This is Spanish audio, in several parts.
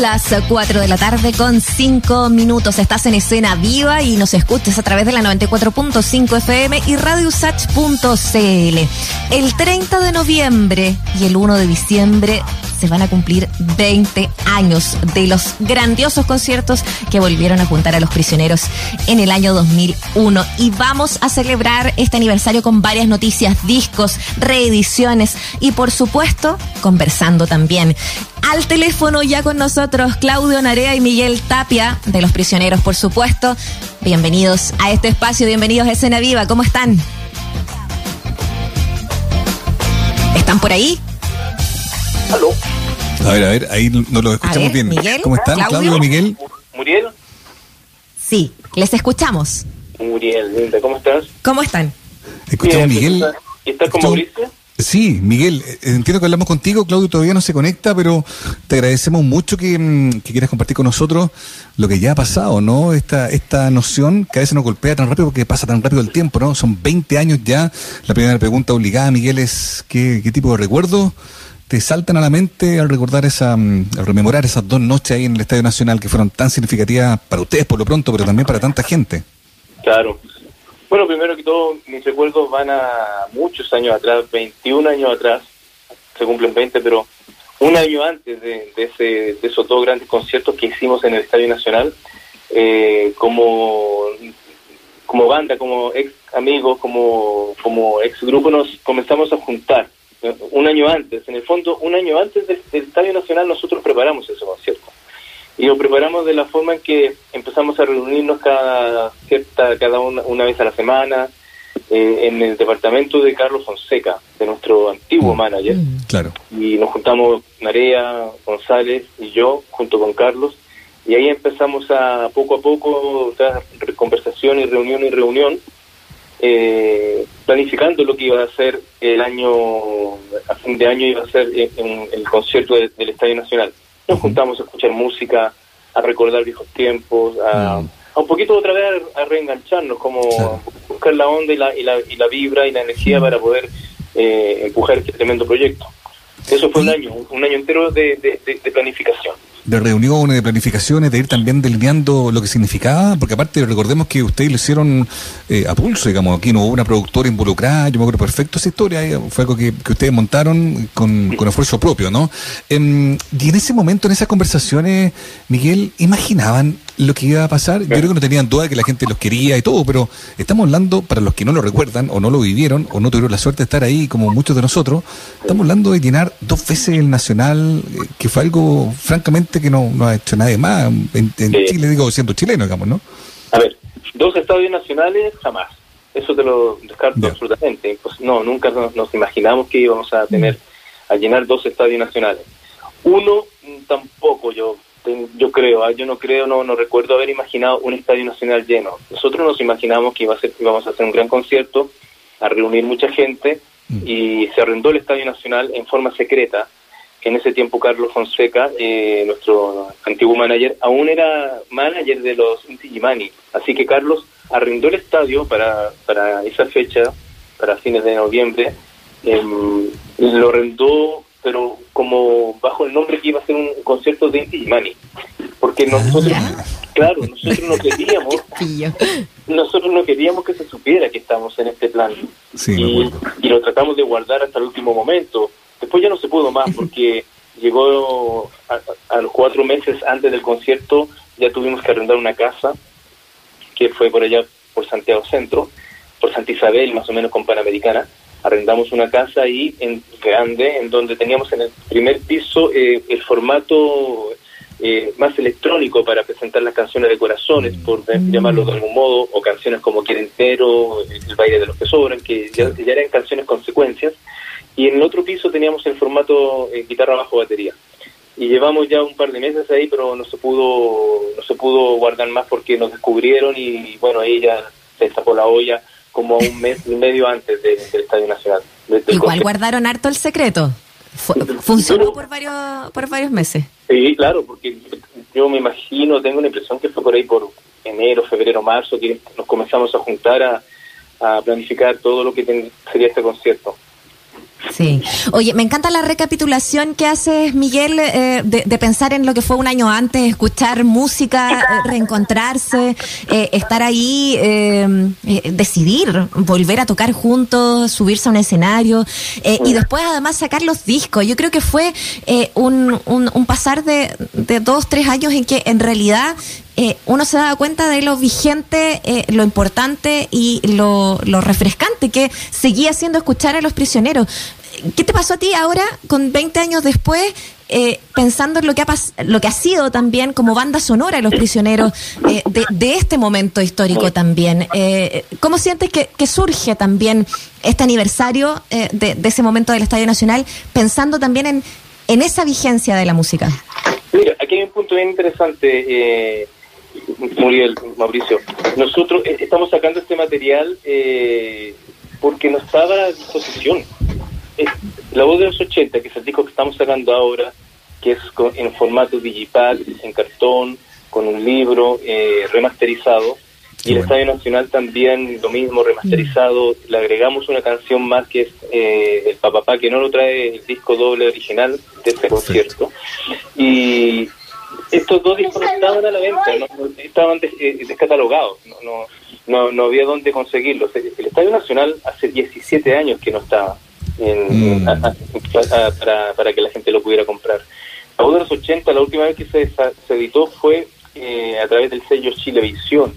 las 4 de la tarde con 5 minutos. Estás en escena viva y nos escuchas a través de la 94.5 FM y radiosach.cl. El 30 de noviembre y el 1 de diciembre van a cumplir 20 años de los grandiosos conciertos que volvieron a juntar a los prisioneros en el año 2001. Y vamos a celebrar este aniversario con varias noticias, discos, reediciones y por supuesto conversando también. Al teléfono ya con nosotros Claudio Narea y Miguel Tapia, de Los Prisioneros, por supuesto. Bienvenidos a este espacio, bienvenidos a Escena Viva, ¿cómo están? ¿Están por ahí? Aló. A ver, a ver, ahí no lo escuchamos ver, bien. Miguel, ¿Cómo están, Claudio? Claudio, Miguel? Muriel. Sí, les escuchamos. Muriel, linda, ¿cómo estás? ¿Cómo están? Escuchamos, Bien, Miguel. ¿estás- ¿Y estás con Escuchamos- Mauricio? Sí, Miguel, eh, entiendo que hablamos contigo, Claudio todavía no se conecta, pero te agradecemos mucho que, mm, que quieras compartir con nosotros lo que ya ha pasado, ¿no? Esta, esta noción que a veces nos golpea tan rápido porque pasa tan rápido el tiempo, ¿no? Son 20 años ya. La primera pregunta obligada, Miguel, es ¿qué, qué tipo de recuerdos te saltan a la mente al recordar esa, mm, al rememorar esas dos noches ahí en el Estadio Nacional que fueron tan significativas para ustedes por lo pronto, pero también para tanta gente? Claro. Bueno, primero que todo, mis recuerdos van a muchos años atrás, 21 años atrás, se cumplen 20, pero un año antes de, ese, de esos dos grandes conciertos que hicimos en el Estadio Nacional, eh, como, como banda, como ex amigos, como, como ex grupo, nos comenzamos a juntar. Un año antes, en el fondo, un año antes del, del Estadio Nacional nosotros preparamos ese concierto. y lo preparamos de la forma en que empezamos a reunirnos cada cierta cada una, una vez a la semana eh, en el departamento de Carlos Fonseca, de nuestro antiguo Mm. manager, Claro. y nos juntamos Narea, González y yo junto con Carlos y ahí empezamos a poco a poco tras conversación y reunión y reunión eh, planificando lo que iba a ser el año a fin de año iba a ser eh, en- el concierto de- del Estadio Nacional. Nos juntamos a escuchar música a recordar viejos tiempos a, a un poquito otra vez a, a reengancharnos como Claro. buscar la onda y la, y la, y la vibra y la energía para poder eh, empujar este tremendo proyecto eso fue un año, un año entero de, de- de- de planificación. de reuniones, de planificaciones, de ir también delineando lo que significaba, porque aparte recordemos que ustedes lo hicieron eh, a pulso, digamos, aquí no hubo una productora involucrada, yo me acuerdo perfecto esa historia, eh, fue algo que, que ustedes montaron con, con esfuerzo propio, ¿no? Em, y en ese momento, en esas conversaciones, Miguel, ¿imaginaban lo que iba a pasar? Yo creo que no tenían duda de que la gente los quería y todo, pero estamos hablando, para los que no lo recuerdan, o no lo vivieron, o no tuvieron la suerte de estar ahí, como muchos de nosotros, estamos hablando de llenar dos veces el Nacional, eh, que fue algo, francamente, que no, no ha hecho nadie más en, en. Chile, digo, siendo chileno, digamos, ¿no? A ver, dos estadios nacionales jamás. Eso te lo descarto absolutamente. Pues no, nunca nos, nos imaginamos que íbamos a tener a llenar dos estadios nacionales. Uno mm, tampoco yo yo creo, ah, yo no creo, no no recuerdo haber imaginado un estadio nacional lleno. Nosotros nos imaginamos que iba a ser, íbamos a hacer un gran concierto, a reunir mucha gente Mm. y se arrendó el estadio nacional en forma secreta. En ese tiempo Carlos Fonseca, eh, nuestro antiguo manager, aún era manager de los Inti Gimani. Así que Carlos arrendó el estadio para, para esa fecha, para fines de noviembre. em, lo arrendó, pero como bajo el nombre que iba a ser un concierto de Inti Gimani. Porque nosotros, Ah. claro, nosotros no queríamos, nosotros no queríamos que se supiera que estamos en este plan Sí, y lo tratamos de guardar hasta el último momento. Después ya no se pudo más porque llegó a, a- a los cuatro meses antes del concierto, ya tuvimos que arrendar una casa que fue por allá por Santiago Centro, por Santa Isabel, más o menos con Panamericana. Arrendamos una casa ahí en grande, en donde teníamos en el primer piso eh, el formato eh, más electrónico para presentar las canciones de corazones, por de- llamarlo de algún modo, o canciones como Quierentero, El baile de los que sobran, que ya, ya eran canciones consecuencias. Y en el otro piso teníamos el formato eh, guitarra bajo batería. Y llevamos ya un par de meses ahí, pero no se pudo no se pudo guardar más porque nos descubrieron y bueno, ahí ya se destapó la olla como un mes y medio antes de- del Estadio Nacional. Igual guardaron harto el secreto. Fu- funcionó por varios, por varios meses. Sí, claro, porque yo me imagino, tengo la impresión que fue por ahí por enero, febrero, marzo, que nos comenzamos a juntar a, a planificar todo lo que ten- sería este concierto. Sí. Oye, me encanta la recapitulación que haces, Miguel, eh, de, pensar en lo que fue un año antes, escuchar música, eh, reencontrarse, eh, estar ahí, decidir, volver a tocar juntos, subirse a un escenario y después además sacar los discos. Yo creo que fue un, un, pasar de, de dos, tres años en que en realidad uno se daba cuenta de lo vigente, lo importante y lo, lo, refrescante que seguía siendo escuchar a los prisioneros. ¿Qué te pasó a ti ahora, con 20 años después, eh, pensando en lo que, ha lo que ha sido también como banda sonora de los prisioneros eh, de, este momento histórico también? Eh, ¿Cómo sientes que, surge también este aniversario de, ese momento del Estadio Nacional, pensando también en, en esa vigencia de la música? Mira, aquí hay un punto bien interesante. Muriel, Mauricio, nosotros estamos sacando este material porque nos estaba a disposición. La voz de los 80, que es el disco que estamos sacando ahora, que es en formato digital, en cartón, con un libro eh, remasterizado, y el Estadio Nacional también lo mismo, remasterizado. Le agregamos una canción más que es eh, El Papapá, que no lo trae el disco doble original de este concierto. Y estos dos discos no estaban a la venta, estaban eh, descatalogados, no, no, no, había dónde conseguirlos. El Estadio Nacional hace 17 años que no estaba. Mm. para, para que la gente lo pudiera comprar. De los 80, la última vez que se, se editó fue eh, a través del sello Chilevisión,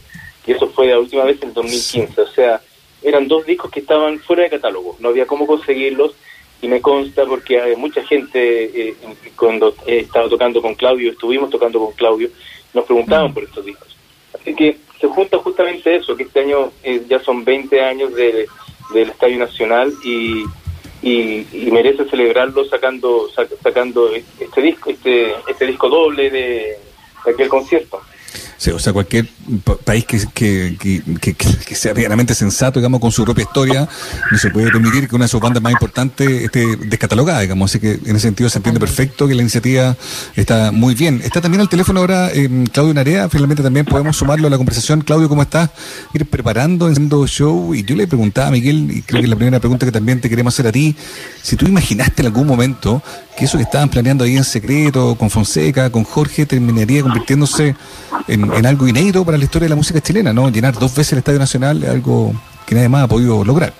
y eso fue la última vez en 2015. O sea, eran dos discos que estaban fuera de catálogo, no había cómo conseguirlos, y me consta porque hay mucha gente, eh, cuando estaba tocando con Claudio, estuvimos tocando con Claudio, nos preguntaban por estos discos. Así que se junta justamente eso, que este año eh, ya son 20 años de, del Estadio Nacional y y, merece celebrarlo sacando sacando este disco este este disco doble de aquel concierto o sea, cualquier país que, que, que, sea realmente sensato, digamos, con su propia historia, no se puede permitir que una de sus bandas más importantes esté descatalogada, digamos. Así que en ese sentido se entiende perfecto que la iniciativa está muy bien. Está también al teléfono ahora eh, Claudio Narea, finalmente también podemos sumarlo a la conversación. Claudio, ¿cómo estás? Ir preparando, haciendo show. Y yo le preguntaba a Miguel, y creo que la primera pregunta que también te queremos hacer a ti, si tú imaginaste en algún momento que eso que estaban planeando ahí en secreto, con Fonseca, con Jorge, terminaría convirtiéndose en, en, algo inédito para la historia de la música chilena, ¿no? Llenar dos veces el Estadio Nacional es algo que nadie más ha podido lograr.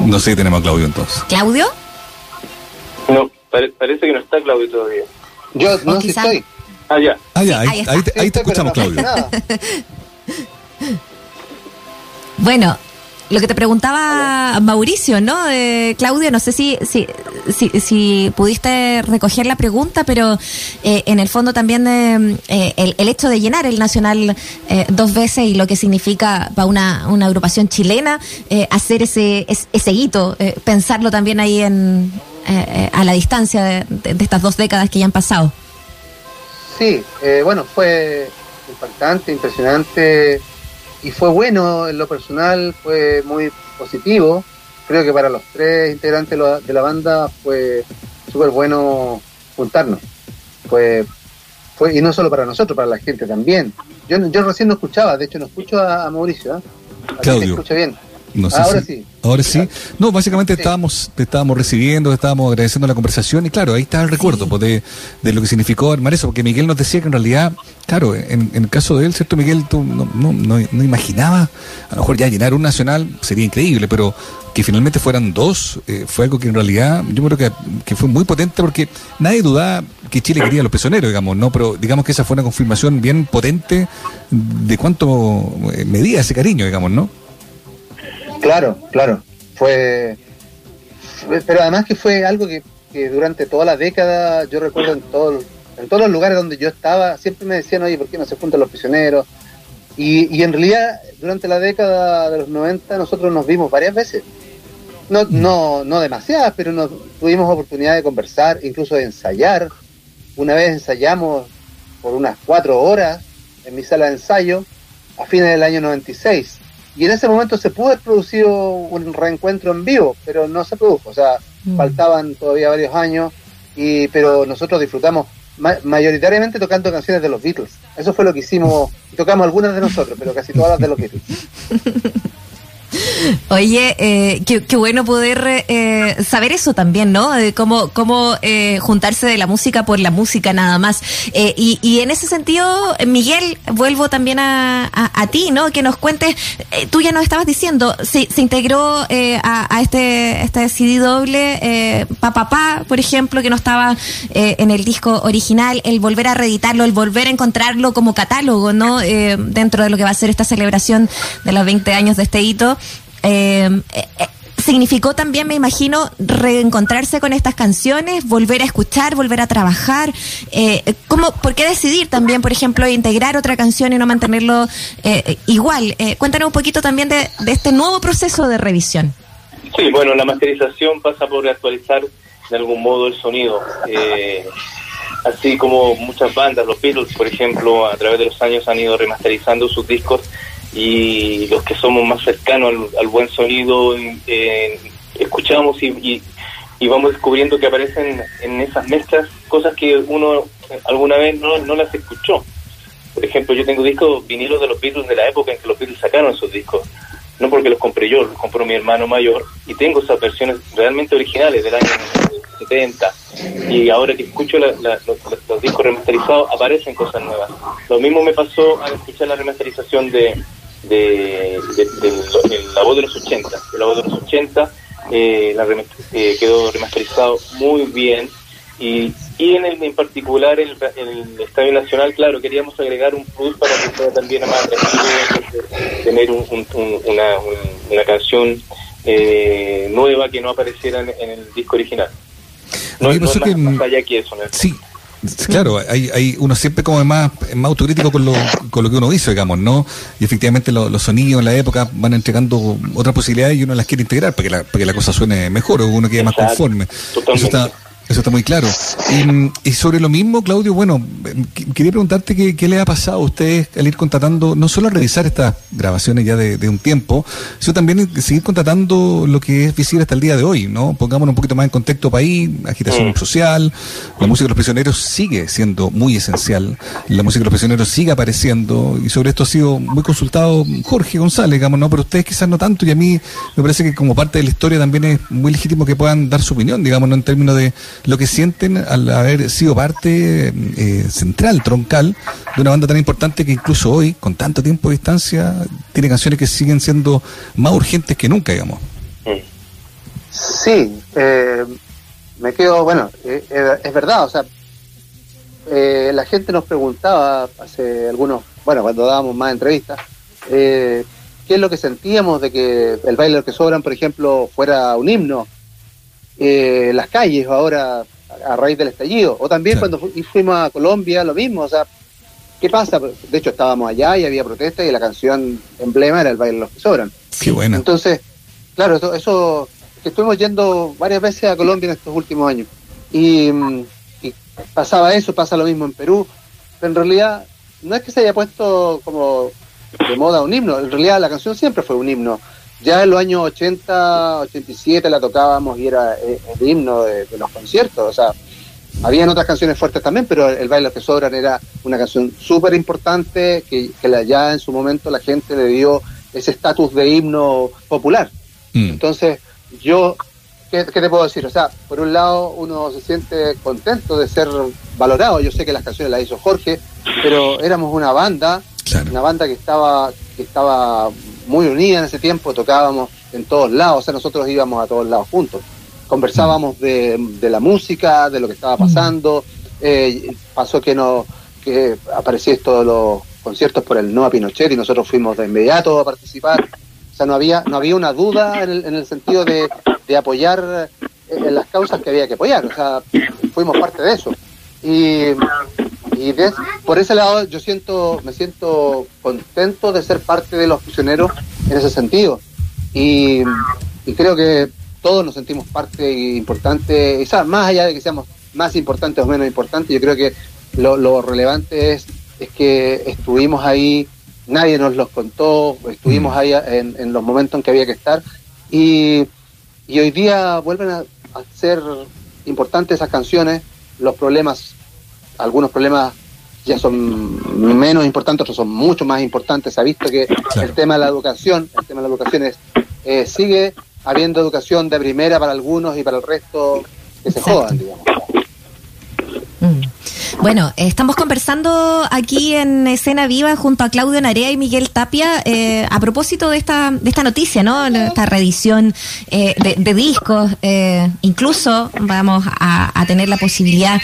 No sé si tenemos a Claudio entonces. ¿Claudio? No, parece que no está Claudio todavía. Yo no sé estoy. Ah, ya. Ah, ya, ahí, ahí, te, ahí te escuchamos, Claudio. bueno, lo que te preguntaba Mauricio, ¿no? Eh, Claudio, no sé si, si, si, pudiste recoger la pregunta, pero eh, en el fondo también eh, el, el, hecho de llenar el Nacional dos veces y lo que significa para una, una agrupación chilena hacer ese, ese, hito, pensarlo también ahí en, a la distancia de, de, estas dos décadas que ya han pasado. Sí, bueno, fue impactante, impresionante y fue bueno en lo personal, fue muy positivo. Creo que para los tres integrantes de la banda fue súper bueno juntarnos. Fue, fue, y no solo para nosotros, para la gente también. Yo, yo recién no escuchaba, de hecho no escucho a, Mauricio. ¿eh? Claudio. escucha bien. Ahora sí. Ahora sí. No, básicamente estábamos te estábamos recibiendo, estábamos agradeciendo la conversación y claro, ahí está el recuerdo pues, de, de, lo que significó armar eso, porque Miguel nos decía que en realidad, claro, en, en el caso de él, ¿cierto, Miguel? Tú no, no, no, no imaginabas, a lo mejor ya llenar un nacional sería increíble, pero que finalmente fueran dos, eh, fue algo que en realidad yo creo que, que, fue muy potente porque nadie dudaba que Chile quería a los prisioneros, digamos, ¿no? Pero digamos que esa fue una confirmación bien potente de cuánto eh, medía ese cariño, digamos, ¿no? Claro, claro. Fue. Pero además que fue algo que, durante toda la década, yo recuerdo en, todo, en todos los lugares donde yo estaba, siempre me decían, oye, ¿por qué no se juntan los prisioneros? Y, y en realidad, durante la década de los 90, nosotros nos vimos varias veces. No, mm. no, no demasiadas, pero nos tuvimos oportunidad de conversar, incluso de ensayar. Una vez ensayamos por unas cuatro horas en mi sala de ensayo a fines del año 96 y en ese momento se pudo haber producido un reencuentro en vivo, pero no se produjo, o sea, mm. faltaban todavía varios años, y pero nosotros disfrutamos mayoritariamente tocando canciones de los Beatles. Eso fue lo que hicimos, tocamos algunas de nosotros, pero casi todas las de los Beatles. Oye, eh, qué, bueno poder eh, saber eso también, ¿no? De cómo, cómo eh, juntarse de la música por la música nada más. Eh, y, y, en ese sentido, Miguel, vuelvo también a, a, ti, ¿no? Que nos cuentes, eh, tú ya nos estabas diciendo, se, se integró a, a, este, este CD doble, Papá, por ejemplo, que no estaba en el disco original, el volver a reeditarlo, el volver a encontrarlo como catálogo, ¿no? dentro de lo que va a ser esta celebración de los 20 años de este hito. Eh, eh, significó también, me imagino, reencontrarse con estas canciones, volver a escuchar, volver a trabajar. Eh, ¿cómo, ¿Por qué decidir también, por ejemplo, integrar otra canción y no mantenerlo eh, igual? Eh, cuéntanos un poquito también de, de, este nuevo proceso de revisión. Sí, bueno, la masterización pasa por actualizar de algún modo el sonido. Eh, así como muchas bandas, los Beatles, por ejemplo, a través de los años han ido remasterizando sus discos y los que somos más cercanos al, buen sonido eh, escuchamos y, y, vamos descubriendo que aparecen en esas mezclas cosas que uno alguna vez no, no las escuchó. Por ejemplo, yo tengo discos vinilos de los Beatles de la época en que los Beatles sacaron esos discos. No porque los compré yo, los compró mi hermano mayor y tengo esas versiones realmente originales del año 70 y ahora que escucho la, la, los, los, discos remasterizados aparecen cosas nuevas. Lo mismo me pasó al escuchar la remasterización de, de, de, de, de, la voz de los 80. De la voz de los 80 eh, la eh, quedó remasterizado muy bien y, y en el en particular el, el Estadio Nacional, claro, queríamos agregar un plus para que sea también más atractivo tener un, un, un, una, una canción eh, nueva que no apareciera en, en el disco original. No, no es más, que, más allá que eso. ¿no? Sí, Claro, hay, hay uno siempre como es más, más autocrítico con lo, con lo que uno hizo, digamos, ¿no? Y efectivamente lo, los sonidos en la época van entregando otras posibilidades y uno las quiere integrar para que la, para que la cosa suene mejor o uno quede más conforme. Totalmente. Eso está, eso está muy claro. Y, y, sobre lo mismo, Claudio, bueno, quería preguntarte qué, qué le ha pasado a ustedes al ir contratando, no solo a revisar estas grabaciones ya de, de, un tiempo, sino también seguir contratando lo que es visible hasta el día de hoy, ¿no? Pongámonos un poquito más en contexto país, agitación mm. social, la música de los prisioneros sigue siendo muy esencial, la música de los prisioneros sigue apareciendo, y sobre esto ha sido muy consultado Jorge González, digamos, ¿no? Pero ustedes quizás no tanto, y a mí me parece que como parte de la historia también es muy legítimo que puedan dar su opinión, digamos, ¿no? En términos de lo que sienten al haber sido parte eh, central, troncal, de una banda tan importante que incluso hoy, con tanto tiempo de distancia, tiene canciones que siguen siendo más urgentes que nunca, digamos. Sí, eh, me quedo, bueno, eh, es verdad, o sea, eh, la gente nos preguntaba hace algunos, bueno, cuando dábamos más entrevistas, qué es lo que sentíamos de que el baile que sobran, por ejemplo, fuera un himno eh, las calles ahora a raíz del estallido. O también cuando fu fuimos a Colombia, lo mismo. O sea, ¿qué pasa? De hecho, estábamos allá y había protesta y la canción emblema era el baile de los que sobran. Qué bueno. Entonces, claro, eso, eso que estuvimos yendo varias veces a Colombia en estos últimos años. Y, y pasaba eso, pasa lo mismo en Perú. Pero en realidad, no es que se haya puesto como de moda un himno, en realidad la canción siempre fue un himno ya en los años 80, 87 la tocábamos y era el himno de, de los conciertos, o sea, habían otras canciones fuertes también, pero el baile que sobran era una canción súper importante que, que la, ya en su momento la gente le dio ese estatus de himno popular. Mm. Entonces, yo, ¿qué, ¿qué, te puedo decir? O sea, por un lado uno se siente contento de ser valorado, yo sé que las canciones las hizo Jorge, pero éramos una banda, claro. una banda que estaba, que estaba muy unida en ese tiempo, tocábamos en todos lados, o sea, nosotros íbamos a todos lados juntos. Conversábamos de, de la música, de lo que estaba pasando, eh, pasó que no que apareció esto de los conciertos por el no a Pinochet y nosotros fuimos de inmediato a participar. O sea, no había, no había una duda en el, en el sentido de, de apoyar en las causas que había que apoyar. O sea, fuimos parte de eso. Y, y por ese lado yo siento me siento contento de ser parte de los prisioneros en ese sentido. Y, y creo que todos nos sentimos parte importante sea, más allá de que seamos más importantes o menos importantes yo creo que lo, lo relevante es es que estuvimos ahí nadie nos los contó estuvimos ahí en, en los momentos en que había que estar. Y, y hoy día vuelven a, a ser importantes esas canciones los problemas algunos problemas ya son menos importantes, otros son mucho más importantes. Se ha visto que el tema de la educación, el tema de la educación es, eh, sigue habiendo educación de primera para algunos y para el resto que se jodan, digamos. Mm. Bueno, estamos conversando aquí en Escena Viva junto a Claudio Narea y Miguel Tapia eh, a propósito de esta, de esta noticia, ¿no? Esta reedición eh, de, discos. Eh, incluso vamos a, tener la posibilidad,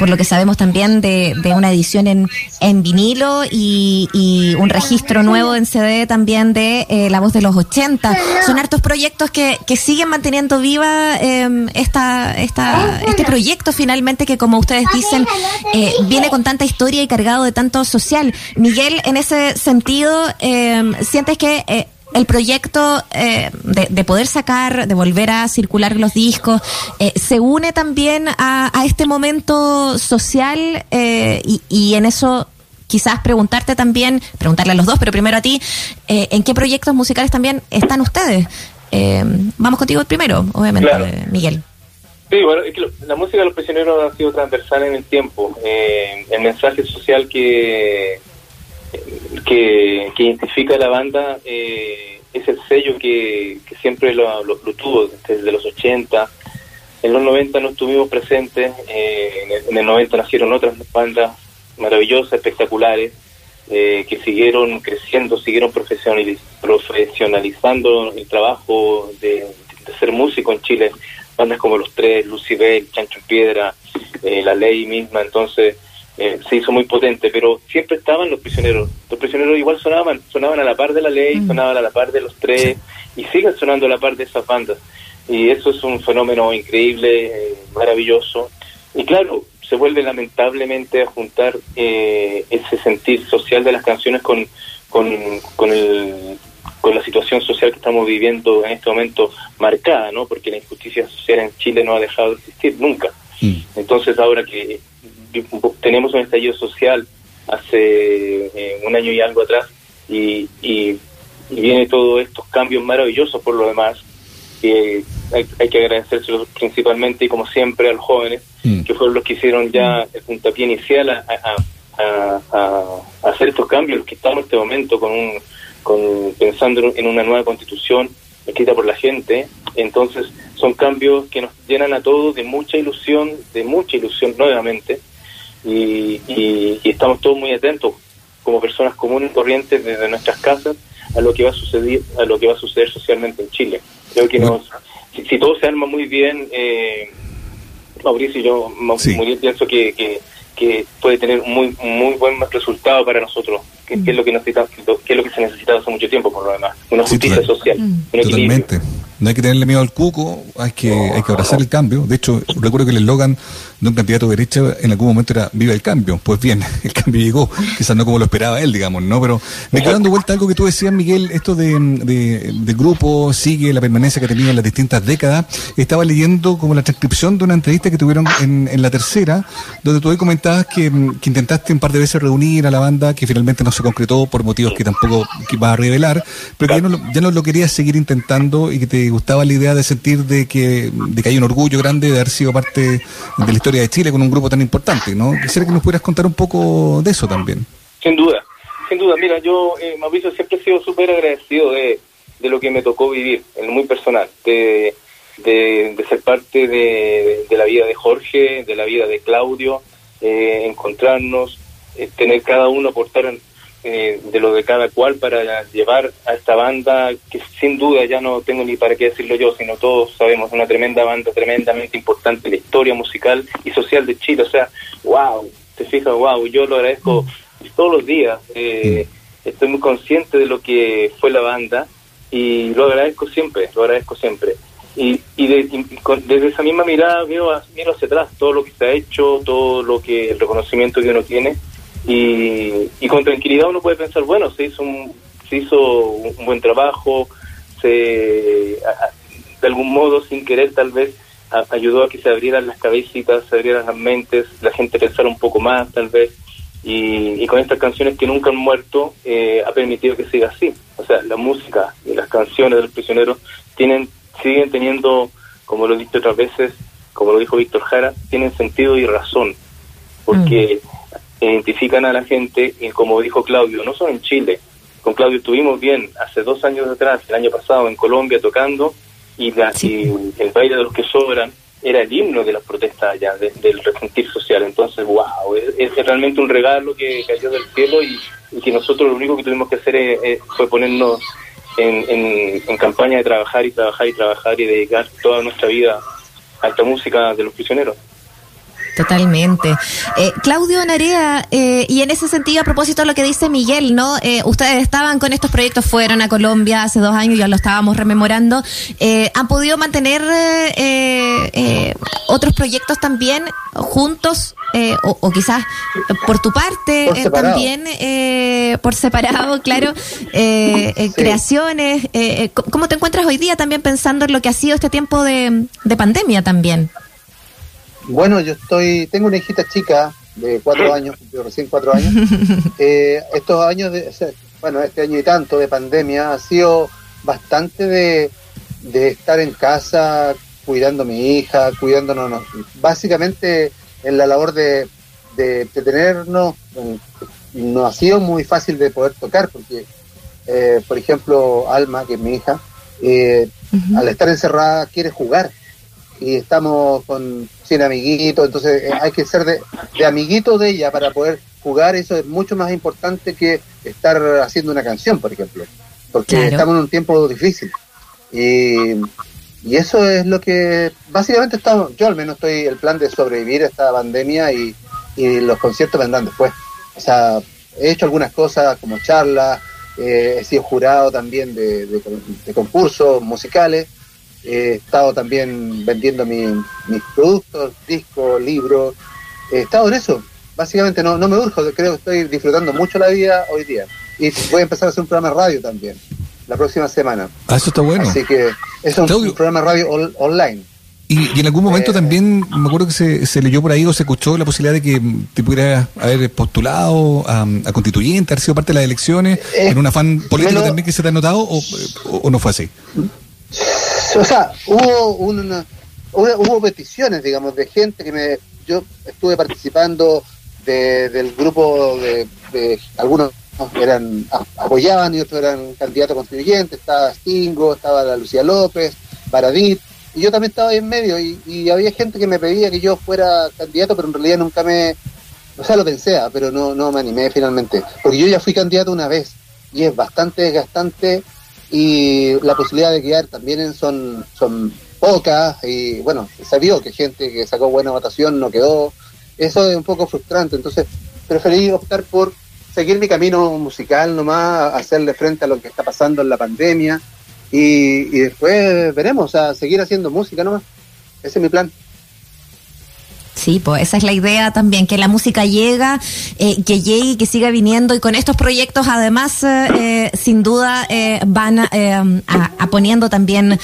por lo que sabemos también, de, una edición en, en vinilo y, un registro nuevo en CD también de La Voz de los 80. Son hartos proyectos que, que siguen manteniendo viva esta, esta, este proyecto finalmente que, como ustedes dicen, eh, viene con tanta historia y cargado de tanto social. Miguel, en ese sentido, eh, ¿sientes que eh, el proyecto de, poder sacar, de volver a circular los discos, se une también a, este momento social y, en eso quizás preguntarte también, preguntarle a los dos, pero primero a ti, ¿en qué proyectos musicales también están ustedes? vamos contigo primero, obviamente, Miguel. Sí, bueno, la música de los prisioneros ha sido transversal en el tiempo. Eh, el mensaje social que, que, identifica la banda eh, es el sello que, siempre lo, tuvo desde los 80. En los 90 no estuvimos presentes, eh, en, el, 90 nacieron otras bandas maravillosas, espectaculares, que siguieron creciendo, siguieron profesionalizando el trabajo de, de ser músico en Chile bandas como Los Tres, Lucibel, Chancho en Piedra, eh, La Ley misma, entonces eh, se hizo muy potente, pero siempre estaban los prisioneros. Los prisioneros igual sonaban, sonaban a la par de La Ley, mm. sonaban a la par de Los Tres, y siguen sonando a la par de esas bandas. Y eso es un fenómeno increíble, eh, maravilloso. Y claro, se vuelve lamentablemente a juntar ese sentir social de las canciones con, con, con el con la situación social que estamos viviendo en este momento marcada, ¿no? Porque la injusticia social en Chile no ha dejado de existir nunca. Mm. Entonces ahora que tenemos un estallido social hace eh, un año y algo atrás y, y, viene todos estos cambios maravillosos por lo demás, que hay, que agradecérselos principalmente y como siempre a los jóvenes, mm. que fueron los que hicieron ya el puntapié inicial a, a, a hacer estos cambios, que estamos en este momento con un con, pensando en una nueva constitución escrita por la gente. Entonces son cambios que nos llenan a todos de mucha ilusión, de mucha ilusión nuevamente, y, estamos todos muy atentos como personas comunes y corrientes desde nuestras casas a lo que va a suceder, a lo que va a suceder socialmente en Chile. Creo que nos, si, todo se arma muy bien, eh, Mauricio y yo bien pienso que, que, que puede tener un muy, muy buen resultado para nosotros que, es lo que necesita, que es lo que se necesita hace mucho tiempo por lo demás, una justicia social. Mm. Totalmente. No hay que tenerle miedo al cuco, hay que, hay que abrazar el cambio. De hecho, recuerdo que el eslogan de un candidato de derecha en algún momento era viva el cambio. Pues bien, el cambio llegó, quizás no como lo esperaba él, digamos, ¿no? Pero me quedo dando vuelta algo que tú decías, Miguel, esto de, de, grupo, sigue la permanencia que ha tenido en las distintas décadas. Estaba leyendo como la transcripción de una entrevista que tuvieron en, en la tercera, donde tú ahí comentabas que, que, intentaste un par de veces reunir a la banda, que finalmente no se concretó por motivos que tampoco vas a revelar, pero que ya no, ya no lo querías seguir intentando y que te gustaba la idea de sentir de que, de que hay un orgullo grande de haber sido parte de la historia de Chile con un grupo tan importante, ¿no? Quisiera que nos pudieras contar un poco de eso también. Sin duda, sin duda. Mira, yo, eh, Mauricio, siempre he sido súper agradecido de, de lo que me tocó vivir, en lo muy personal, de, de, ser parte de, de, la vida de Jorge, de la vida de Claudio, eh, encontrarnos, eh, tener cada uno aportar eh, de lo de cada cual para llevar a esta banda, que sin duda ya no tengo ni para qué decirlo yo, sino todos sabemos, una tremenda banda, tremendamente importante en la historia musical y social de Chile. O sea, wow, te fijas, wow, yo lo agradezco todos los días. Eh, estoy muy consciente de lo que fue la banda y lo agradezco siempre, lo agradezco siempre. Y, y, desde esa misma mirada miro, miro hacia atrás todo lo que se ha hecho, todo lo que el reconocimiento que uno tiene y, y con tranquilidad uno puede pensar, bueno, se hizo un, se hizo un buen trabajo, se de algún modo, sin querer tal vez, ayudó a que se abrieran las cabecitas, se abrieran las mentes, la gente pensara un poco más tal vez, y, con estas canciones que nunca han muerto, eh, ha permitido que siga así. O sea, la música y las canciones de los prisioneros tienen, siguen teniendo, como lo he dicho otras veces, como lo dijo Víctor Jara, tienen sentido y razón, porque... Mm identifican a la gente y como dijo Claudio, no solo en Chile, con Claudio estuvimos bien hace dos años atrás, el año pasado en Colombia tocando y, la, y el baile de los que sobran era el himno de las protestas allá, del resentir social. Entonces, wow, es, realmente un regalo que cayó del cielo y, que nosotros lo único que tuvimos que hacer fue ponernos en, en, campaña de trabajar y trabajar y trabajar y dedicar toda nuestra vida a esta música de los prisioneros. Totalmente. Eh, Claudio Narea, eh, y en ese sentido, a propósito de lo que dice Miguel, ¿no? Eh, ustedes estaban con estos proyectos, fueron a Colombia hace dos años, ya lo estábamos rememorando. Eh, ¿Han podido mantener otros proyectos también juntos? O, quizás por tu parte también por separado, claro, creaciones. ¿Cómo te encuentras hoy día también pensando en lo que ha sido este tiempo de pandemia también? Bueno, yo estoy, tengo una hijita chica de cuatro años, recién cuatro años. Eh, estos años, de, bueno, este año y tanto de pandemia ha sido bastante de, estar en casa cuidando a mi hija, cuidándonos, básicamente en la labor de, de, tenernos, no ha sido muy fácil de poder tocar porque, eh, por ejemplo, Alma, que es mi hija, eh, al estar encerrada quiere jugar y estamos con sin amiguitos, entonces eh, hay que ser de, de amiguito de ella para poder jugar, eso es mucho más importante que estar haciendo una canción, por ejemplo, porque estamos en un tiempo difícil. Y, y eso es lo que básicamente estamos, yo al menos estoy el plan de sobrevivir a esta pandemia y, y los conciertos vendrán después. O sea, he hecho algunas cosas como charlas, eh, he sido jurado también de, de concursos musicales he estado también vendiendo mis productos, discos, libros, he estado en eso. Básicamente no, no me urjo, creo que estoy disfrutando mucho la vida hoy día. Y voy a empezar a hacer un programa de radio también, la próxima semana. Ah, eso está bueno. Así que es un, programa de radio online. Y, en algún momento eh, también, me acuerdo que se, se, leyó por ahí o se escuchó la posibilidad de que te pudieras haber postulado a, constituyente, haber sido parte de las elecciones, eh, en un afán político también que se te ha notado, o no fue así? o sea, hubo una, hubo peticiones, digamos, de gente que me, yo estuve participando del grupo de, algunos eran apoyaban y otros eran candidatos constituyentes, estaba Stingo, estaba la Lucía López, Baradit, y yo también estaba ahí en medio, y, había gente que me pedía que yo fuera candidato, pero en realidad nunca me, o sea, lo pensé, ah, pero no, no me animé finalmente, porque yo ya fui candidato una vez, y es bastante desgastante y la posibilidad de quedar también son, son pocas y bueno, se vio que gente que sacó buena votación no quedó. Eso es un poco frustrante, entonces preferí optar por seguir mi camino musical nomás, hacerle frente a lo que está pasando en la pandemia y, y después veremos, o sea, seguir haciendo música nomás. Ese es mi plan. Sí, pues esa es la idea también, que la música llega, eh, que llegue, que siga viniendo y con estos proyectos además eh, eh sin duda eh, van a, poniendo también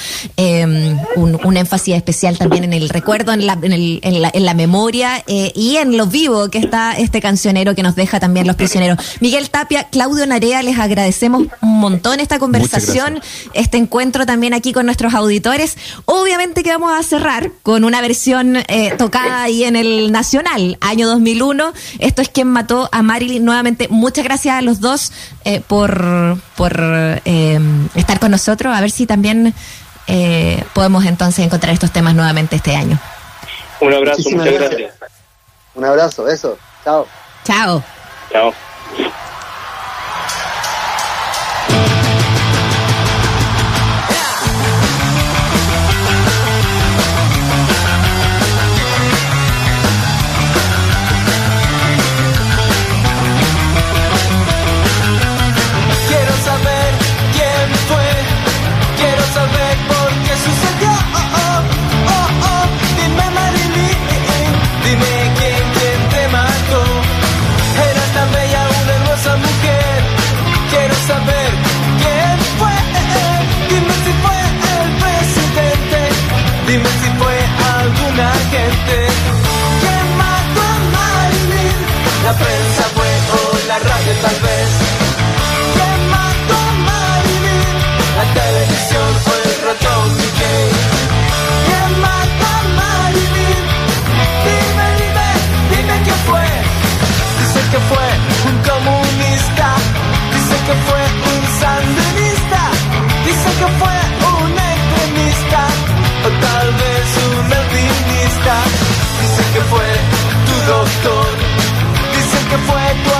un, un, énfasis especial también en el recuerdo, en la, en, el, en la, en la memoria y en lo vivo que está este cancionero que nos deja también los prisioneros. Miguel Tapia, Claudio Narea, les agradecemos un montón esta conversación, este encuentro también aquí con nuestros auditores. Obviamente que vamos a cerrar con una versión tocada y en el Nacional, año 2001. Esto es quien mató a Marilyn. Nuevamente, muchas gracias a los dos eh, por, por eh, estar con nosotros. A ver si también eh, podemos entonces encontrar estos temas nuevamente este año. Un abrazo, muchas gracias. Un abrazo, eso. Chao. Chao. Chao. Doctor. Dicen que fue tu